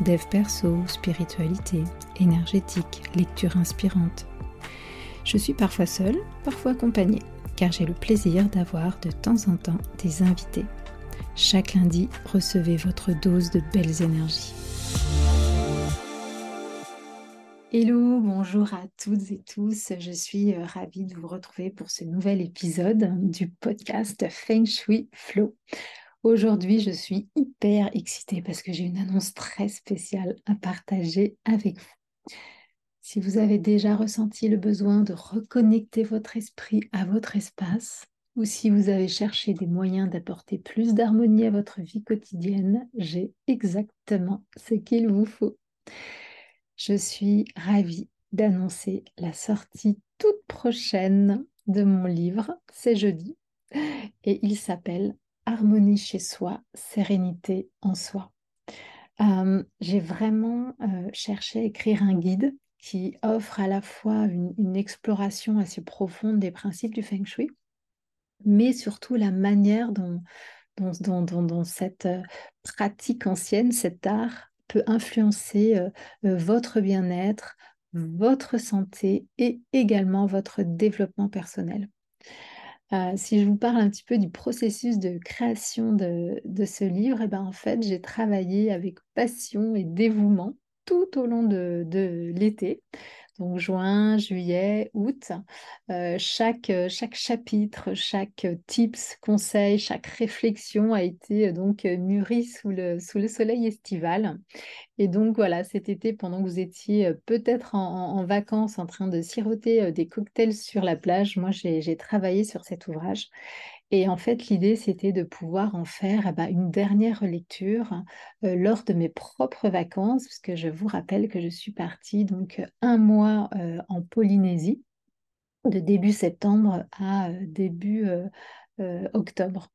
dev perso, spiritualité, énergétique, lecture inspirante. Je suis parfois seule, parfois accompagnée, car j'ai le plaisir d'avoir de temps en temps des invités. Chaque lundi, recevez votre dose de belles énergies. Hello, bonjour à toutes et tous. Je suis euh, ravie de vous retrouver pour ce nouvel épisode du podcast Feng Shui Flow. Aujourd'hui, je suis hyper excitée parce que j'ai une annonce très spéciale à partager avec vous. Si vous avez déjà ressenti le besoin de reconnecter votre esprit à votre espace, ou si vous avez cherché des moyens d'apporter plus d'harmonie à votre vie quotidienne, j'ai exactement ce qu'il vous faut. Je suis ravie d'annoncer la sortie toute prochaine de mon livre, c'est jeudi, et il s'appelle harmonie chez soi, sérénité en soi. Euh, j'ai vraiment euh, cherché à écrire un guide qui offre à la fois une, exploration assez profonde des principes du feng shui, mais surtout la manière dont, cette euh, pratique ancienne, cet art, peut influencer votre bien-être, votre santé et également votre développement personnel. Euh, si je vous parle un petit peu du processus de création de, ce livre, eh ben en fait, j'ai travaillé avec passion et dévouement tout au long de, l'été. Donc juin, juillet, août, euh, chaque, chaque chapitre, chaque tips, conseil, chaque réflexion a été donc mûri sous le, soleil estival. Et donc voilà, cet été, pendant que vous étiez euh, peut-être en, vacances en train de siroter euh, des cocktails sur la plage, moi j'ai travaillé sur cet ouvrage. Et en fait, l'idée, c'était de pouvoir en faire eh ben, une dernière lecture euh, lors de mes propres vacances, puisque je vous rappelle que je suis partie donc un mois en Polynésie, de début septembre à début octobre.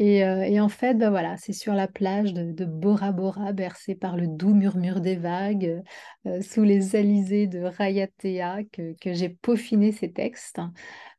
Euh, et, en fait, bah voilà, c'est sur la plage de, Bora Bora, bercée par le doux murmure des vagues, euh, sous les alizés de Rayatea, que, que j'ai peaufiné ces textes.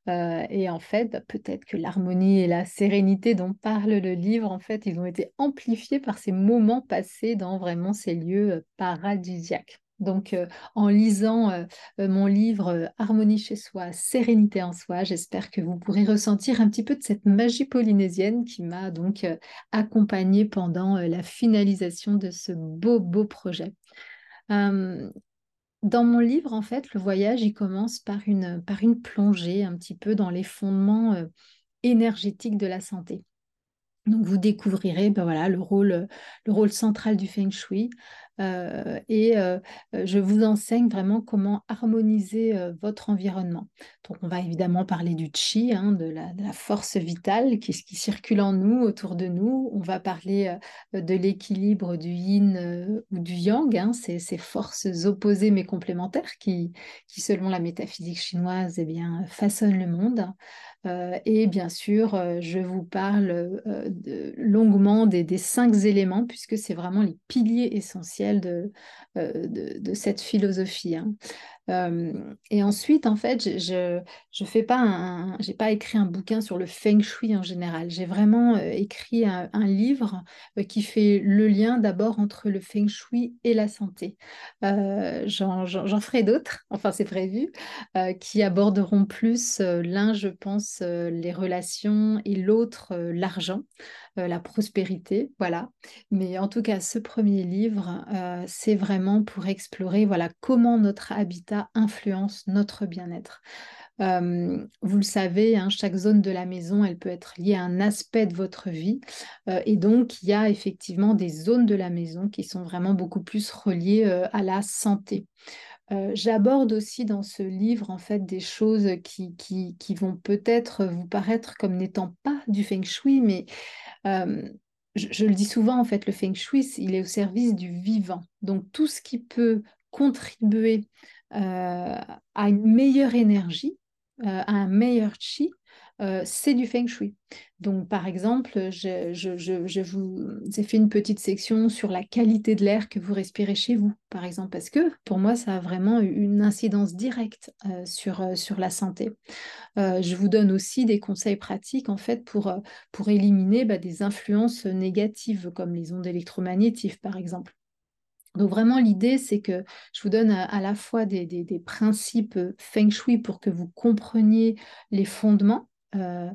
Euh, et en fait, bah, peut-être que l'harmonie et la sérénité dont parle le livre, en fait, ils ont été amplifiés par ces moments passés dans vraiment ces lieux paradisiaques. Donc, euh, en lisant euh, euh, mon livre Harmonie chez soi, sérénité en soi, j'espère que vous pourrez ressentir un petit peu de cette magie polynésienne qui m'a donc accompagnée pendant la finalisation de ce beau, beau projet. dans mon livre, en fait, le voyage, il commence par une, plongée un petit peu dans les fondements énergétiques de la santé. Donc, vous découvrirez ben voilà, le, rôle, le rôle central du feng shui, euh, et euh, euh, je vous enseigne vraiment comment harmoniser votre environnement. Donc, on va évidemment parler du chi, hein, de, la, force vitale qui, circule en nous, autour de nous. On va parler de l'équilibre du yin ou du yang, hein, ces, forces opposées mais complémentaires qui, qui selon la métaphysique chinoise, eh bien, façonnent le monde. Et bien sûr, je vous parle longuement des, cinq éléments, puisque c'est vraiment les piliers essentiels de, euh, cette philosophie. Hein. Euh, et ensuite, en fait, je je fais pas un, j'ai pas écrit un bouquin sur le feng shui en général. J'ai vraiment euh, écrit un, livre qui fait le lien d'abord entre le feng shui et la santé. J'en ferai d'autres, enfin c'est prévu, qui aborderont plus l'un, je pense, les relations et l'autre l'argent. Euh, la prospérité, voilà. Mais en tout cas, ce premier livre, euh, c'est vraiment pour explorer voilà comment notre habitat influence notre bien-être. Euh, vous le savez, hein, chaque zone de la maison, elle peut être liée à un aspect de votre vie. et donc, il y a effectivement des zones de la maison qui sont vraiment beaucoup plus reliées à la santé. J'aborde aussi dans ce livre en fait des choses qui, qui vont peut-être vous paraître comme n'étant pas du feng shui, mais je, le dis souvent, en fait, le feng shui, il est au service du vivant. Donc, tout ce qui peut contribuer euh, à une meilleure énergie, euh, à un meilleur chi, euh, c'est du feng shui. Donc, par exemple, je, vous ai fait une petite section sur la qualité de l'air que vous respirez chez vous, par exemple, parce que pour moi, ça a vraiment une incidence directe sur, sur la santé. je vous donne aussi des conseils pratiques, en fait, pour, pour éliminer bah, des influences négatives, comme les ondes électromagnétiques, par exemple. Donc vraiment, l'idée, c'est que je vous donne à, la fois des, principes feng shui pour que vous compreniez les fondements. Euh,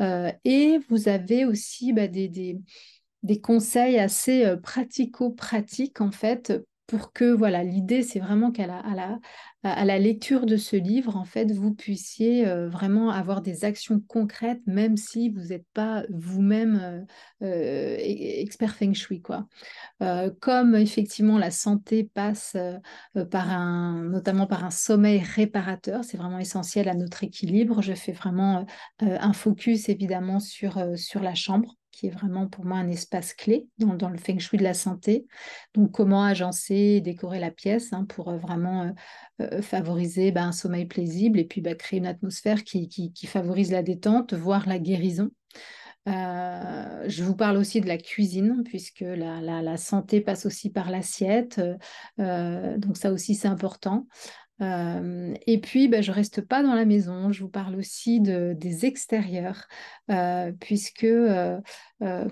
euh, et vous avez aussi bah, des, conseils assez euh, pratico-pratiques, en fait, pour que, voilà, l'idée, c'est vraiment qu'à la, à la, lecture de ce livre, en fait, vous puissiez vraiment avoir des actions concrètes, même si vous n'êtes pas vous-même e-, expert feng shui, quoi. comme effectivement la santé passe par un, notamment par un sommeil réparateur, c'est vraiment essentiel à notre équilibre. Je fais vraiment un focus évidemment sur la chambre qui est vraiment pour moi un espace clé dans, le feng shui de la santé. Donc, comment agencer et décorer la pièce hein, pour euh, vraiment euh, euh, favoriser bah, un sommeil plaisible et puis bah, créer une atmosphère qui, favorise la détente, voire la guérison. je vous parle aussi de la cuisine, puisque la, santé passe aussi par l'assiette. donc ça aussi, c'est important. Et puis, ben, je reste pas dans la maison, je vous parle aussi de, des extérieurs, puisque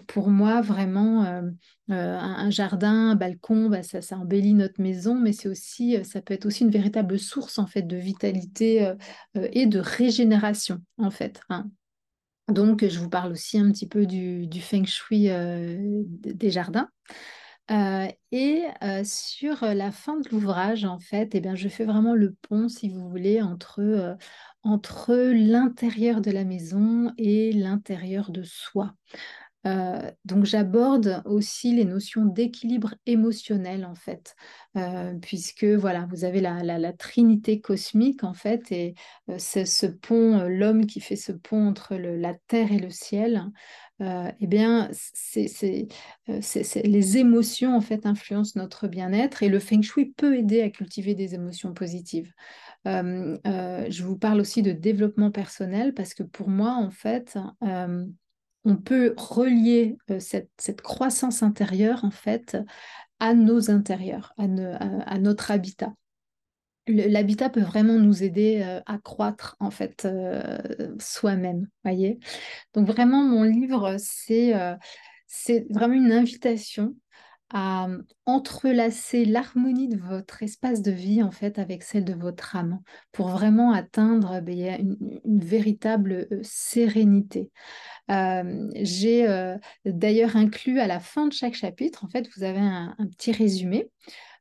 pour moi, vraiment, un, jardin, un balcon, ça, ça, embellit notre maison, mais c'est aussi, ça peut être aussi une véritable source en fait de vitalité et de régénération en fait. Hein. Donc, je vous parle aussi un petit peu du, du feng shui des jardins. Euh, et euh, sur la fin de l'ouvrage, en fait, eh bien, je fais vraiment le pont, si vous voulez, entre, euh, entre l'intérieur de la maison et l'intérieur de soi. Euh, donc j'aborde aussi les notions d'équilibre émotionnel en fait, euh, puisque voilà, vous avez la, trinité cosmique en fait, et euh, c'est ce pont, l'homme qui fait ce pont entre la terre et le ciel. eh bien, les émotions en fait influencent notre bien-être et le feng shui peut aider à cultiver des émotions positives. je vous parle aussi de développement personnel parce que pour moi, en fait, on peut relier euh, cette, croissance intérieure en fait à nos intérieurs, à, notre habitat. L'habitat peut vraiment nous aider euh, à croître en fait euh, soi-même, voyez. Donc vraiment mon livre c'est c'est vraiment une invitation à entrelacer l'harmonie de votre espace de vie en fait avec celle de votre âme pour vraiment atteindre ben, une, véritable sérénité. J'ai d'ailleurs inclus à la fin de chaque chapitre, en fait, vous avez un petit résumé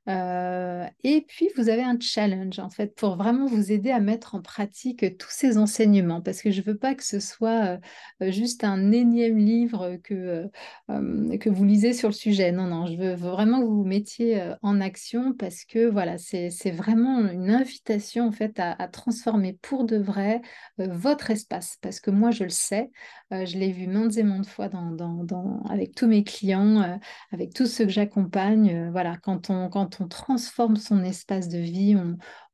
euh, et puis, vous avez un challenge, en fait, pour vraiment vous aider à mettre en pratique tous ces enseignements, parce que je ne veux pas que ce soit euh, juste un énième livre que, euh, que vous lisez sur le sujet. Non, non, je veux vraiment que vous vous mettiez en action, parce que voilà, c'est vraiment une invitation, en fait, à, transformer pour de vrai votre espace, parce que moi, je le sais, je l'ai vu maintes et maintes fois dans, dans, avec tous mes clients, avec tous ceux que j'accompagne. voilà, quand on, quand on transforme son espace de vie,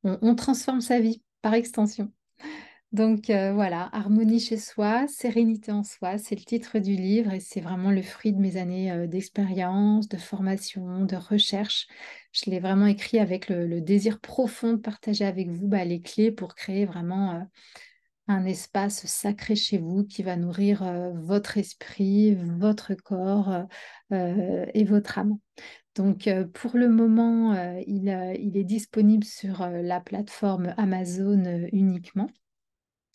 on, transforme sa vie par extension. Donc euh, voilà, harmonie chez soi, sérénité en soi, c'est le titre du livre et c'est vraiment le fruit de mes années euh, d'expérience, de formation, de recherche. Je l'ai vraiment écrit avec le, désir profond de partager avec vous bah, les clés pour créer vraiment euh, un espace sacré chez vous qui va nourrir votre esprit, votre corps et votre âme. Donc, pour le moment, il, est disponible sur la plateforme Amazon uniquement.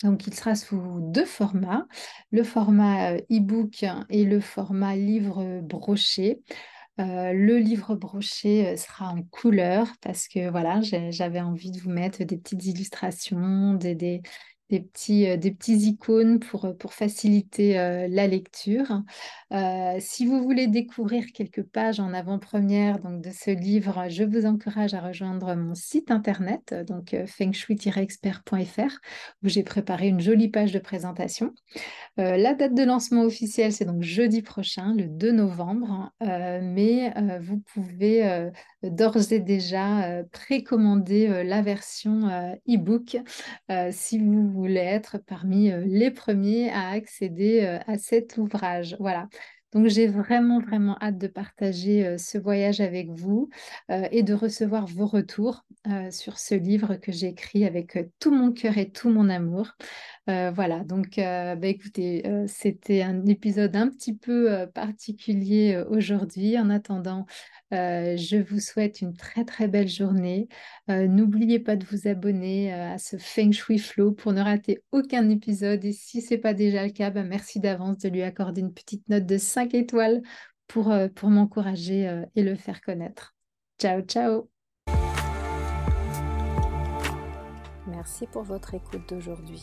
Donc, il sera sous deux formats, le format e-book et le format livre broché. le livre broché sera en couleur parce que voilà, j'avais envie de vous mettre des petites illustrations, des petits, euh, des petits icônes pour, euh, pour faciliter euh, la lecture. si vous voulez découvrir quelques pages en avant-première donc, de ce livre, je vous encourage à rejoindre mon site internet, donc fengshui-expert.fr, où j'ai préparé une jolie page de présentation. la date de lancement officielle, c'est donc jeudi prochain, le 2 novembre, mais vous pouvez d'ores et déjà précommander la version e-book si vous voulez être parmi euh, les premiers à accéder euh, à cet ouvrage. Voilà. Donc j'ai vraiment, vraiment hâte de partager euh, ce voyage avec vous et de recevoir vos retours sur ce livre que j'ai écrit avec tout mon cœur et tout mon amour. voilà, donc bah, écoutez, c'était un épisode un petit peu particulier aujourd'hui. En attendant, je vous souhaite une très très belle journée. N'oubliez pas de vous abonner à ce Feng Shui Flow pour ne rater aucun épisode. Et si ce n'est pas déjà le cas, bah, merci d'avance de lui accorder une petite note de 5 étoiles pour, pour m'encourager et le faire connaître. Ciao, ciao Merci pour votre écoute d'aujourd'hui.